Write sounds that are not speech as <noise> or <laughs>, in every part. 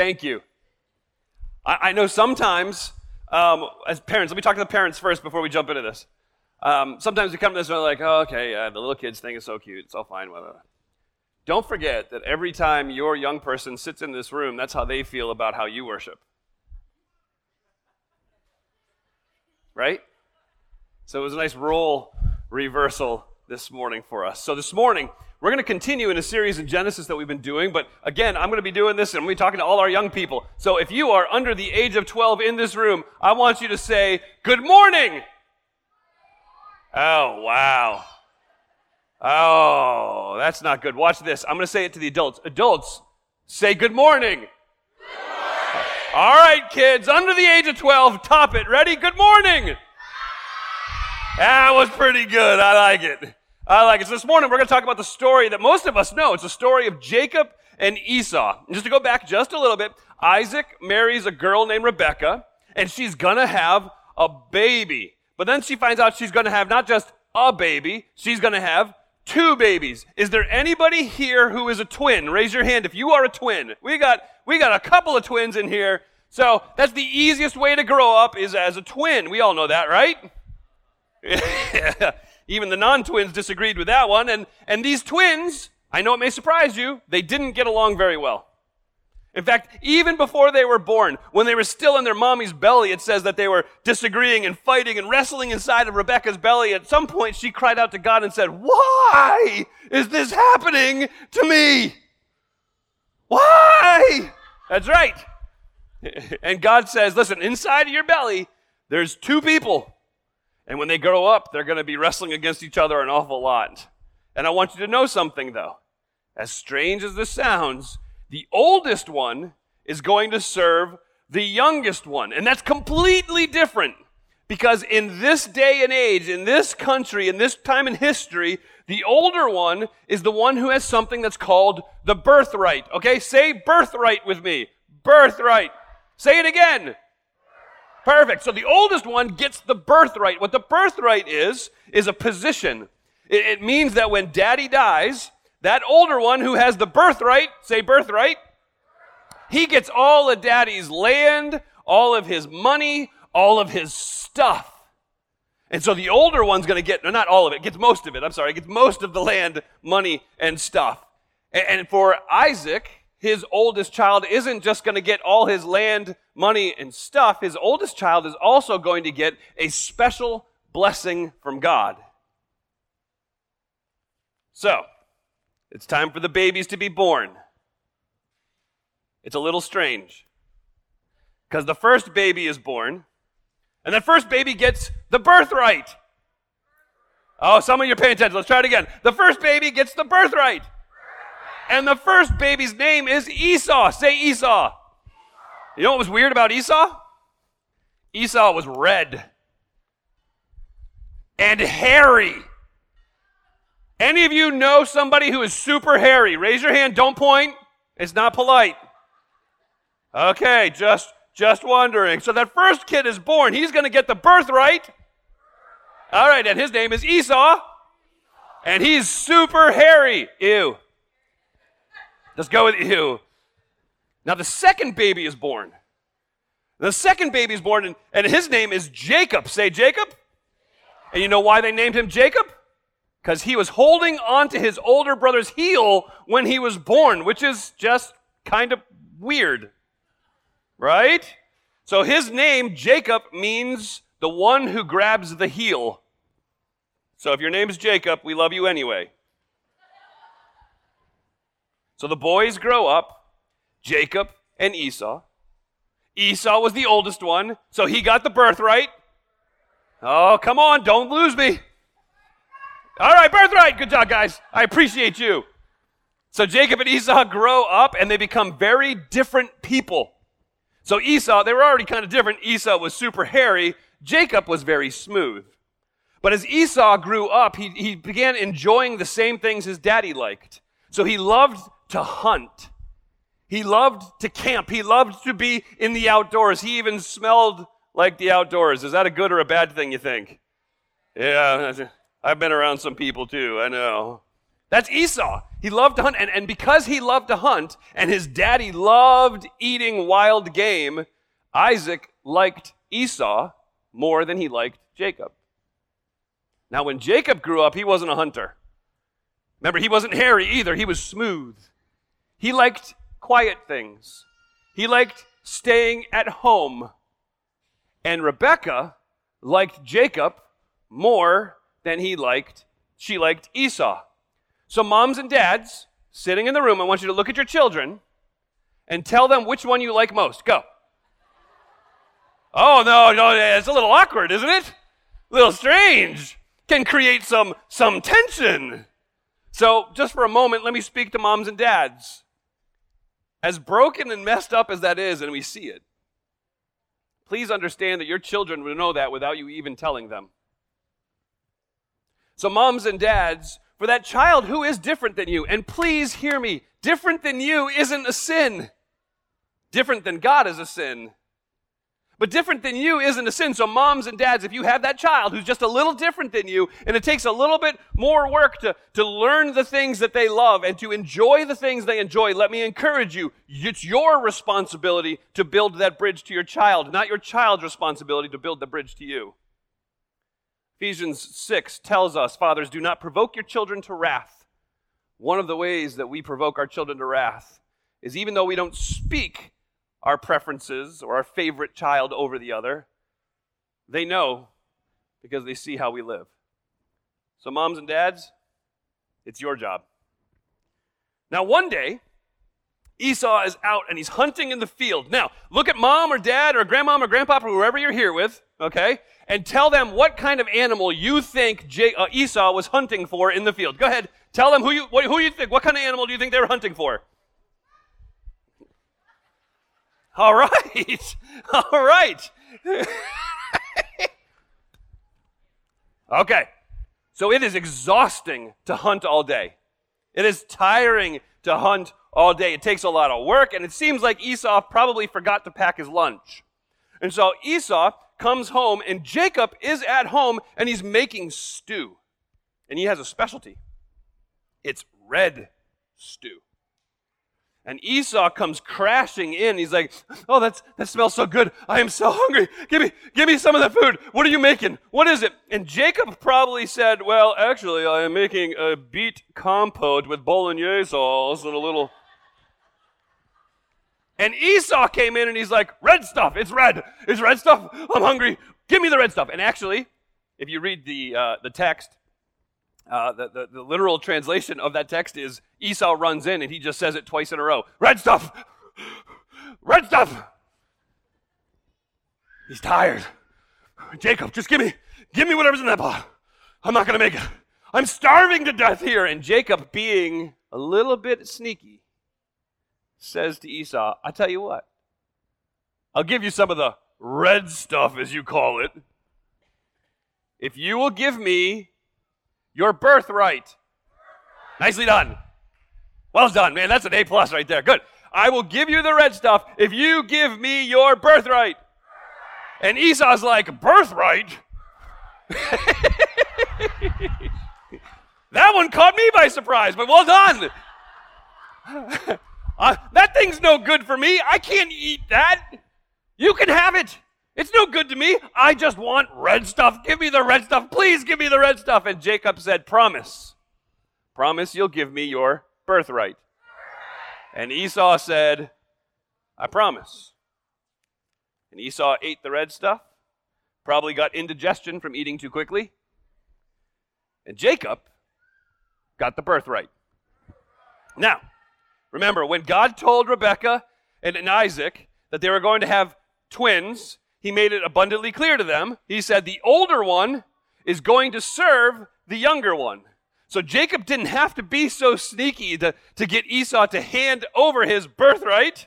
Thank you. I, I know sometimes, um, as parents, let me talk to the parents first before we jump into this. Um, sometimes we come to this and we're like, oh, okay, the little kids thing is so cute. It's all fine. Blah. Don't forget that every time your young person sits in this room, that's how they feel about how you worship. Right? So it was a nice role reversal this morning for us. So this morning, we're going to continue in a series in Genesis that we've been doing, but again, I'm going to be doing this and I'm going to be talking to all our young people. So if you are under the age of 12 in this room, I want you to say, Good morning! Oh, wow. Oh, that's not good. Watch this. I'm going to say it to the adults. Adults, say good morning. Good morning. All right, kids, under the age of 12, top it. Ready? Good morning. That was pretty good. I like it. I like it. So this morning we're going to talk about the story that most of us know. It's the story of Jacob and Esau. And just to go back just a little bit, Isaac marries a girl named Rebecca, and she's going to have a baby. But then she finds out she's going to have not just a baby, she's going to have two babies. Is there anybody here who is a twin? Raise your hand if you are a twin. We got we got a couple of twins in here. So that's the easiest way to grow up is as a twin. We all know that, right? <laughs> Even the non-twins disagreed with that one. And and these twins, I know it may surprise you, they didn't get along very well. In fact, even before they were born, when they were still in their mommy's belly, it says that they were disagreeing and fighting and wrestling inside of Rebecca's belly. At some point, she cried out to God and said, Why is this happening to me? Why? That's right. <laughs> And God says, Listen, inside of your belly, there's two people. And when they grow up, they're going to be wrestling against each other an awful lot. And I want you to know something, though. As strange as this sounds, the oldest one is going to serve the youngest one. And that's completely different because in this day and age, in this country, in this time in history, the older one is the one who has something that's called the birthright. Okay, say birthright with me. Birthright. Say it again. Perfect. So the oldest one gets the birthright. What the birthright is, is a position. It, it means that when daddy dies, that older one who has the birthright, say birthright, he gets all of daddy's land, all of his money, all of his stuff. And so the older one's going to get, no, not all of it, gets most of it. I'm sorry, gets most of the land, money, and stuff. And, and for Isaac, his oldest child isn't just going to get all his land, money, and stuff. His oldest child is also going to get a special blessing from God. So, it's time for the babies to be born. It's a little strange. Because the first baby is born, and the first baby gets the birthright. Oh, some of you are paying attention. Let's try it again. The first baby gets the birthright. And the first baby's name is Esau. Say Esau. You know what was weird about Esau? Esau was red and hairy. Any of you know somebody who is super hairy? Raise your hand. Don't point. It's not polite. Okay, just just wondering. So that first kid is born. He's going to get the birthright. All right, and his name is Esau. And he's super hairy. Ew. Let's go with you. Now the second baby is born. The second baby is born, and, and his name is Jacob. Say Jacob. And you know why they named him Jacob? because he was holding on to his older brother's heel when he was born, which is just kind of weird. Right? So his name, Jacob, means the one who grabs the heel. So if your name is Jacob, we love you anyway. So the boys grow up, Jacob and Esau. Esau was the oldest one, so he got the birthright. Oh, come on, don't lose me. All right, birthright. Good job, guys. I appreciate you. So Jacob and Esau grow up and they become very different people. So Esau, they were already kind of different. Esau was super hairy. Jacob was very smooth. But as Esau grew up, he, he began enjoying the same things his daddy liked. So he loved to hunt. He loved to camp. He loved to be in the outdoors. He even smelled like the outdoors. Is that a good or a bad thing, you think? Yeah. I've been around some people too, I know. That's Esau. He loved to hunt. And, and because he loved to hunt and his daddy loved eating wild game, Isaac liked Esau more than he liked Jacob. Now, when Jacob grew up, he wasn't a hunter. Remember, he wasn't hairy either, he was smooth. He liked quiet things, he liked staying at home. And Rebecca liked Jacob more than he liked, she liked Esau. So, moms and dads sitting in the room, I want you to look at your children and tell them which one you like most. Go. Oh, no, no, it's a little awkward, isn't it? A little strange. Can create some, some tension. So, just for a moment, let me speak to moms and dads. As broken and messed up as that is, and we see it, please understand that your children will know that without you even telling them. So, moms and dads, for that child who is different than you, and please hear me, different than you isn't a sin. Different than God is a sin. But different than you isn't a sin. So, moms and dads, if you have that child who's just a little different than you, and it takes a little bit more work to, to learn the things that they love and to enjoy the things they enjoy, let me encourage you. It's your responsibility to build that bridge to your child, not your child's responsibility to build the bridge to you. Ephesians 6 tells us, Fathers, do not provoke your children to wrath. One of the ways that we provoke our children to wrath is even though we don't speak our preferences or our favorite child over the other. They know because they see how we live. So, moms and dads, it's your job. Now, one day, Esau is out and he's hunting in the field. Now, look at mom or dad or grandmom or grandpapa or whoever you're here with, okay? And tell them what kind of animal you think uh, Esau was hunting for in the field. Go ahead. Tell them who you, who you think, what kind of animal do you think they were hunting for? All right. <laughs> All right. <laughs> okay. So it is exhausting to hunt all day. It is tiring to hunt all day. It takes a lot of work, and it seems like Esau probably forgot to pack his lunch. And so Esau comes home, and Jacob is at home, and he's making stew. And he has a specialty it's red stew. And Esau comes crashing in. He's like, "Oh, that's that smells so good. I am so <laughs> hungry. Give me, give me some of that food. What are you making? What is it?" And Jacob probably said, "Well, actually, I am making a beet compote with bolognese sauce and a little." And Esau came in and he's like, "Red stuff. It's red. It's red stuff. I'm hungry. Give me the red stuff." And actually, if you read the uh, the text, uh, the, the, the literal translation of that text is Esau runs in and he just says it twice in a row Red stuff! Red stuff! He's tired. Jacob, just give me, give me whatever's in that pot. I'm not going to make it. I'm starving to death here. And Jacob, being a little bit sneaky, says to Esau, I tell you what, I'll give you some of the red stuff, as you call it, if you will give me your birthright. Nicely done. Well done, man. That's an A plus right there. Good. I will give you the red stuff if you give me your birthright. And Esau's like, birthright? <laughs> that one caught me by surprise, but well done. <laughs> uh, that thing's no good for me. I can't eat that. You can have it. It's no good to me. I just want red stuff. Give me the red stuff. Please give me the red stuff. And Jacob said, Promise. Promise you'll give me your birthright. And Esau said, I promise. And Esau ate the red stuff, probably got indigestion from eating too quickly. And Jacob got the birthright. Now, remember, when God told Rebekah and Isaac that they were going to have twins, he made it abundantly clear to them. He said, The older one is going to serve the younger one. So Jacob didn't have to be so sneaky to, to get Esau to hand over his birthright,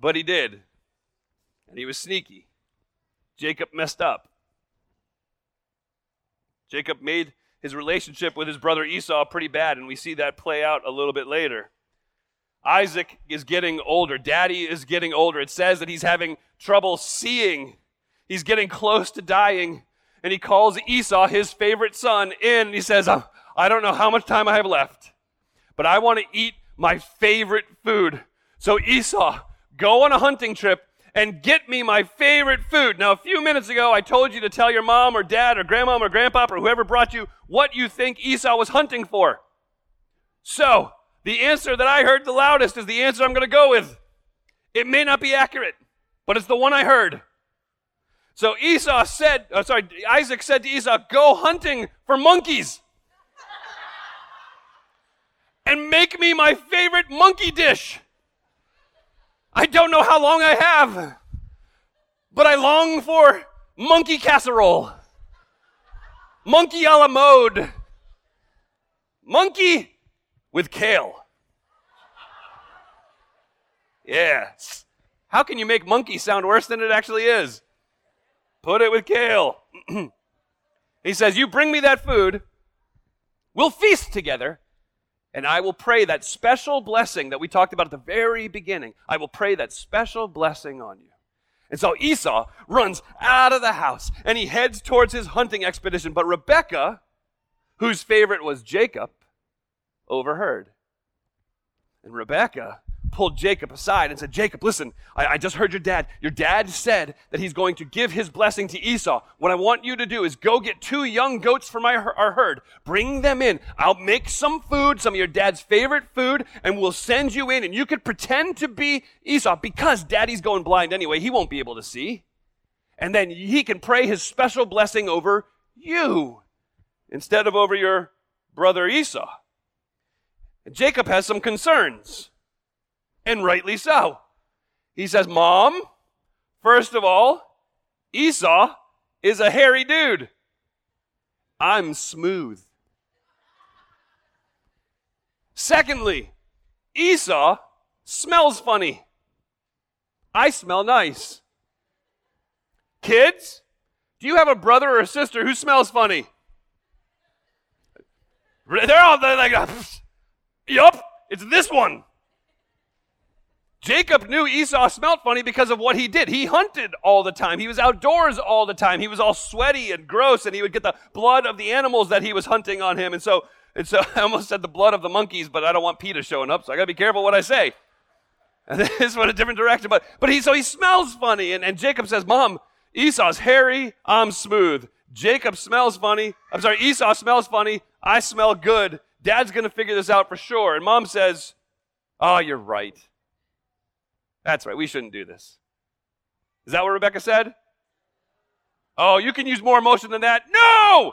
but he did. And he was sneaky. Jacob messed up. Jacob made his relationship with his brother Esau pretty bad, and we see that play out a little bit later. Isaac is getting older. Daddy is getting older. It says that he's having trouble seeing. He's getting close to dying. And he calls Esau, his favorite son, in. And he says, I don't know how much time I have left, but I want to eat my favorite food. So, Esau, go on a hunting trip and get me my favorite food. Now, a few minutes ago, I told you to tell your mom or dad or grandmom or grandpa or whoever brought you what you think Esau was hunting for. So, the answer that I heard the loudest is the answer I'm going to go with. It may not be accurate, but it's the one I heard. So Esau said, oh, sorry, Isaac said to Esau, go hunting for monkeys and make me my favorite monkey dish. I don't know how long I have, but I long for monkey casserole, monkey a la mode, monkey with kale. Yes. How can you make monkey sound worse than it actually is? Put it with kale. <clears throat> he says, You bring me that food, we'll feast together, and I will pray that special blessing that we talked about at the very beginning. I will pray that special blessing on you. And so Esau runs out of the house and he heads towards his hunting expedition. But Rebekah, whose favorite was Jacob, overheard. And Rebekah pulled Jacob aside and said, Jacob, listen, I, I, just heard your dad. Your dad said that he's going to give his blessing to Esau. What I want you to do is go get two young goats from my, our herd. Bring them in. I'll make some food, some of your dad's favorite food, and we'll send you in. And you could pretend to be Esau because daddy's going blind anyway. He won't be able to see. And then he can pray his special blessing over you instead of over your brother Esau. Jacob has some concerns and rightly so. He says, Mom, first of all, Esau is a hairy dude. I'm smooth. Secondly, Esau smells funny. I smell nice. Kids, do you have a brother or a sister who smells funny? They're all they're like, yup, it's this one. Jacob knew Esau smelled funny because of what he did. He hunted all the time. He was outdoors all the time. He was all sweaty and gross, and he would get the blood of the animals that he was hunting on him. And so, and so <laughs> I almost said the blood of the monkeys, but I don't want PETA showing up, so I gotta be careful what I say. And <laughs> this went a different direction. But but he so he smells funny, and, and Jacob says, Mom, Esau's hairy, I'm smooth. Jacob smells funny. I'm sorry, Esau smells funny. I smell good. Dad's gonna figure this out for sure. And mom says, Oh, you're right. That's right. We shouldn't do this. Is that what Rebecca said? Oh, you can use more emotion than that. No!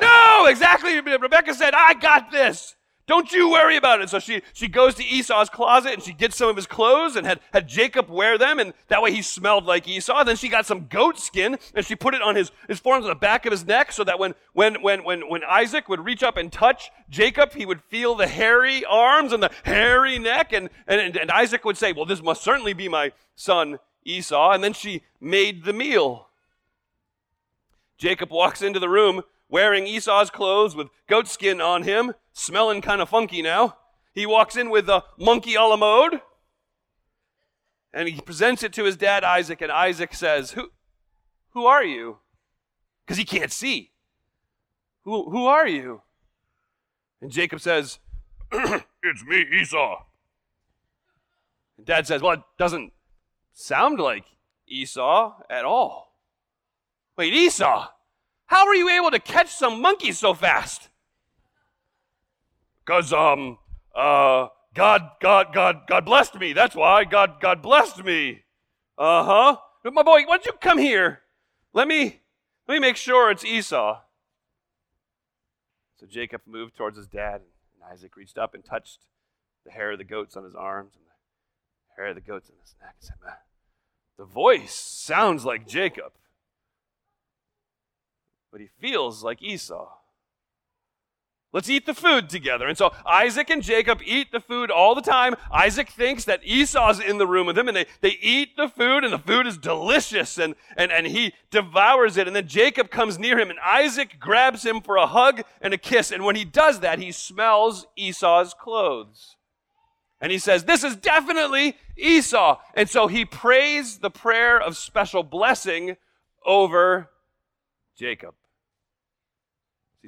No, exactly. Rebecca said, I got this. Don't you worry about it. So she, she goes to Esau's closet and she gets some of his clothes and had, had Jacob wear them, and that way he smelled like Esau. Then she got some goat skin and she put it on his, his forearms on the back of his neck so that when, when, when, when, when Isaac would reach up and touch Jacob, he would feel the hairy arms and the hairy neck. And, and, and Isaac would say, Well, this must certainly be my son Esau. And then she made the meal. Jacob walks into the room wearing Esau's clothes with goat skin on him, smelling kind of funky now. He walks in with a monkey a la mode, and he presents it to his dad Isaac, and Isaac says, Who, who are you? Because he can't see. Who, who are you? And Jacob says, <clears throat> It's me, Esau. And dad says, Well, it doesn't sound like Esau at all. Wait, Esau? How were you able to catch some monkeys so fast? Because, um, uh, God, God, God, God blessed me. That's why. God, God blessed me. Uh huh. My boy, why don't you come here? Let me, let me make sure it's Esau. So Jacob moved towards his dad, and Isaac reached up and touched the hair of the goats on his arms and the hair of the goats on his neck. He said, The voice sounds like Jacob but he feels like Esau. Let's eat the food together. And so Isaac and Jacob eat the food all the time. Isaac thinks that Esau's in the room with him, and they, they eat the food, and the food is delicious, and, and, and he devours it. And then Jacob comes near him, and Isaac grabs him for a hug and a kiss. And when he does that, he smells Esau's clothes. And he says, This is definitely Esau. And so he prays the prayer of special blessing over Jacob.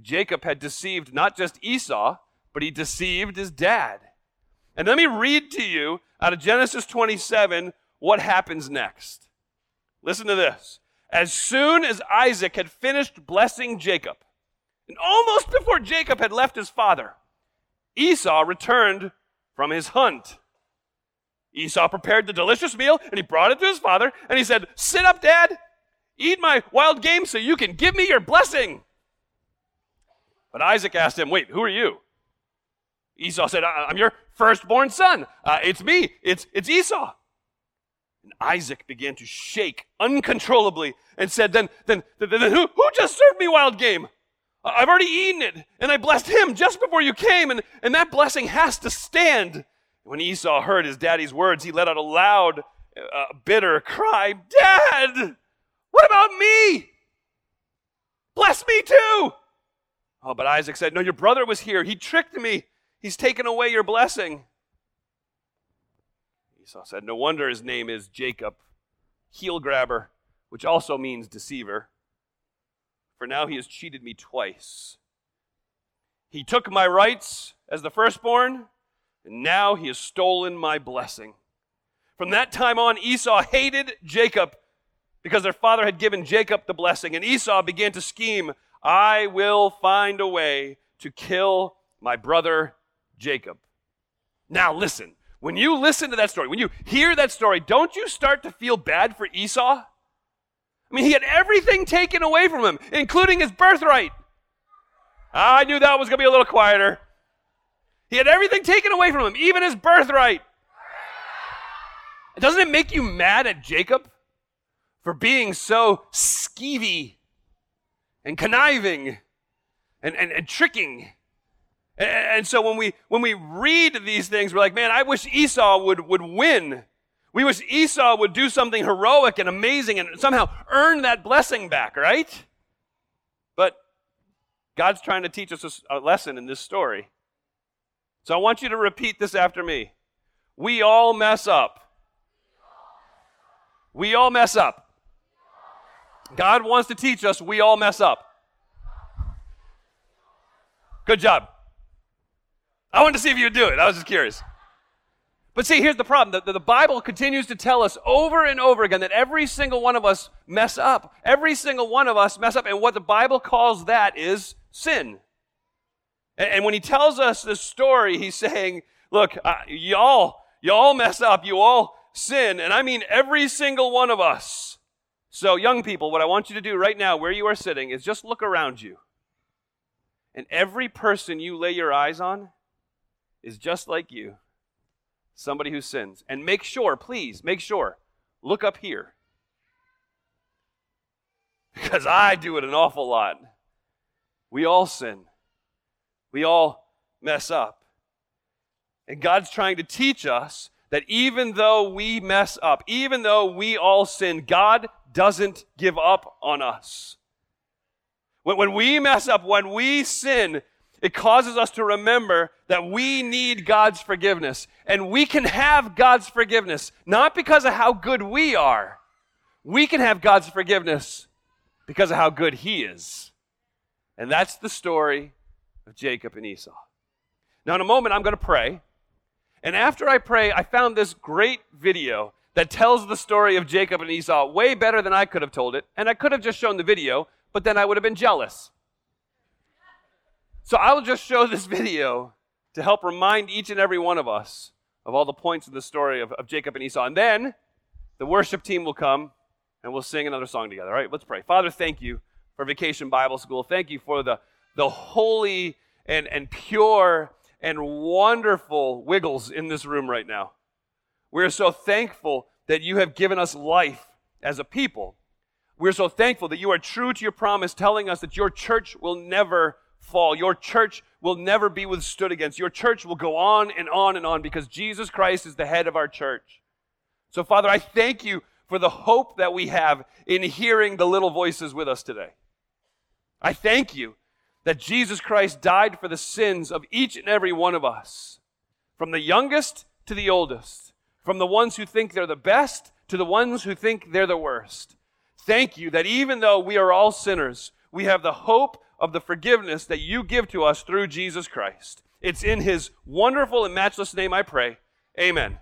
Jacob had deceived not just Esau, but he deceived his dad. And let me read to you out of Genesis 27 what happens next. Listen to this. As soon as Isaac had finished blessing Jacob, and almost before Jacob had left his father, Esau returned from his hunt. Esau prepared the delicious meal and he brought it to his father and he said, Sit up, Dad, eat my wild game so you can give me your blessing. But Isaac asked him, Wait, who are you? Esau said, I'm your firstborn son. Uh, it's me. It's, it's Esau. And Isaac began to shake uncontrollably and said, Then, then, then, then who, who just served me wild game? I've already eaten it, and I blessed him just before you came, and, and that blessing has to stand. When Esau heard his daddy's words, he let out a loud, uh, bitter cry Dad, what about me? Bless me too. Oh, but Isaac said, No, your brother was here. He tricked me. He's taken away your blessing. Esau said, No wonder his name is Jacob, heel grabber, which also means deceiver. For now he has cheated me twice. He took my rights as the firstborn, and now he has stolen my blessing. From that time on, Esau hated Jacob because their father had given Jacob the blessing, and Esau began to scheme I will find a way to kill my brother Jacob. Now, listen, when you listen to that story, when you hear that story, don't you start to feel bad for Esau? I mean, he had everything taken away from him, including his birthright. I knew that was going to be a little quieter. He had everything taken away from him, even his birthright. Doesn't it make you mad at Jacob for being so skeevy and conniving and, and, and tricking? And, and so when we when we read these things, we're like, man, I wish Esau would, would win. We wish Esau would do something heroic and amazing and somehow earn that blessing back, right? But God's trying to teach us a lesson in this story. So I want you to repeat this after me. We all mess up. We all mess up. God wants to teach us we all mess up. Good job. I wanted to see if you would do it. I was just curious. But see, here's the problem. The, the, Bible continues to tell us over and over again that every single one of us mess up. Every single one of us mess up. And what the Bible calls that is sin. And, and when he tells us this story, he's saying, look, uh, y'all, y'all mess up. You all sin. And I mean every single one of us. So, young people, what I want you to do right now, where you are sitting, is just look around you. And every person you lay your eyes on is just like you somebody who sins. And make sure, please, make sure, look up here. <laughs> Because I do it an awful lot. We all sin. We all mess up. And God's trying to teach us that even though we mess up, even though we all sin, God doesn't give up on us. When, when we mess up, when we sin, it causes us to remember that we need God's forgiveness. And we can have God's forgiveness, not because of how good we are. We can have God's forgiveness because of how good He is. And that's the story of Jacob and Esau. Now, in a moment, I'm going to pray. And after I pray, I found this great video that tells the story of Jacob and Esau way better than I could have told it. And I could have just shown the video, but then I would have been jealous. So I will just show this <laughs> video to help remind each and every one of us of all the points of the story of, of Jacob and Esau. And then the worship team will come and we'll sing another song together. All right, let's pray. Father, thank you for Vacation Bible School. Thank you for the the holy and, and pure and wonderful wiggles in this room right now. We're so thankful that you have given us life as a people. We're so thankful that you are true to your promise, telling us that your church will never fall. Your church will never be withstood against. Your church will go on and on and on because Jesus Christ is the head of our church. So, Father, I thank you for the hope that we have in hearing the little voices with us today. I thank you that Jesus Christ died for the sins of each and every one of us, from the youngest to the oldest, from the ones who think they're the best to the ones who think they're the worst. Thank you that even though we are all sinners, we have the hope of the forgiveness that you give to us through Jesus Christ. It's in his wonderful and matchless name I pray. Amen.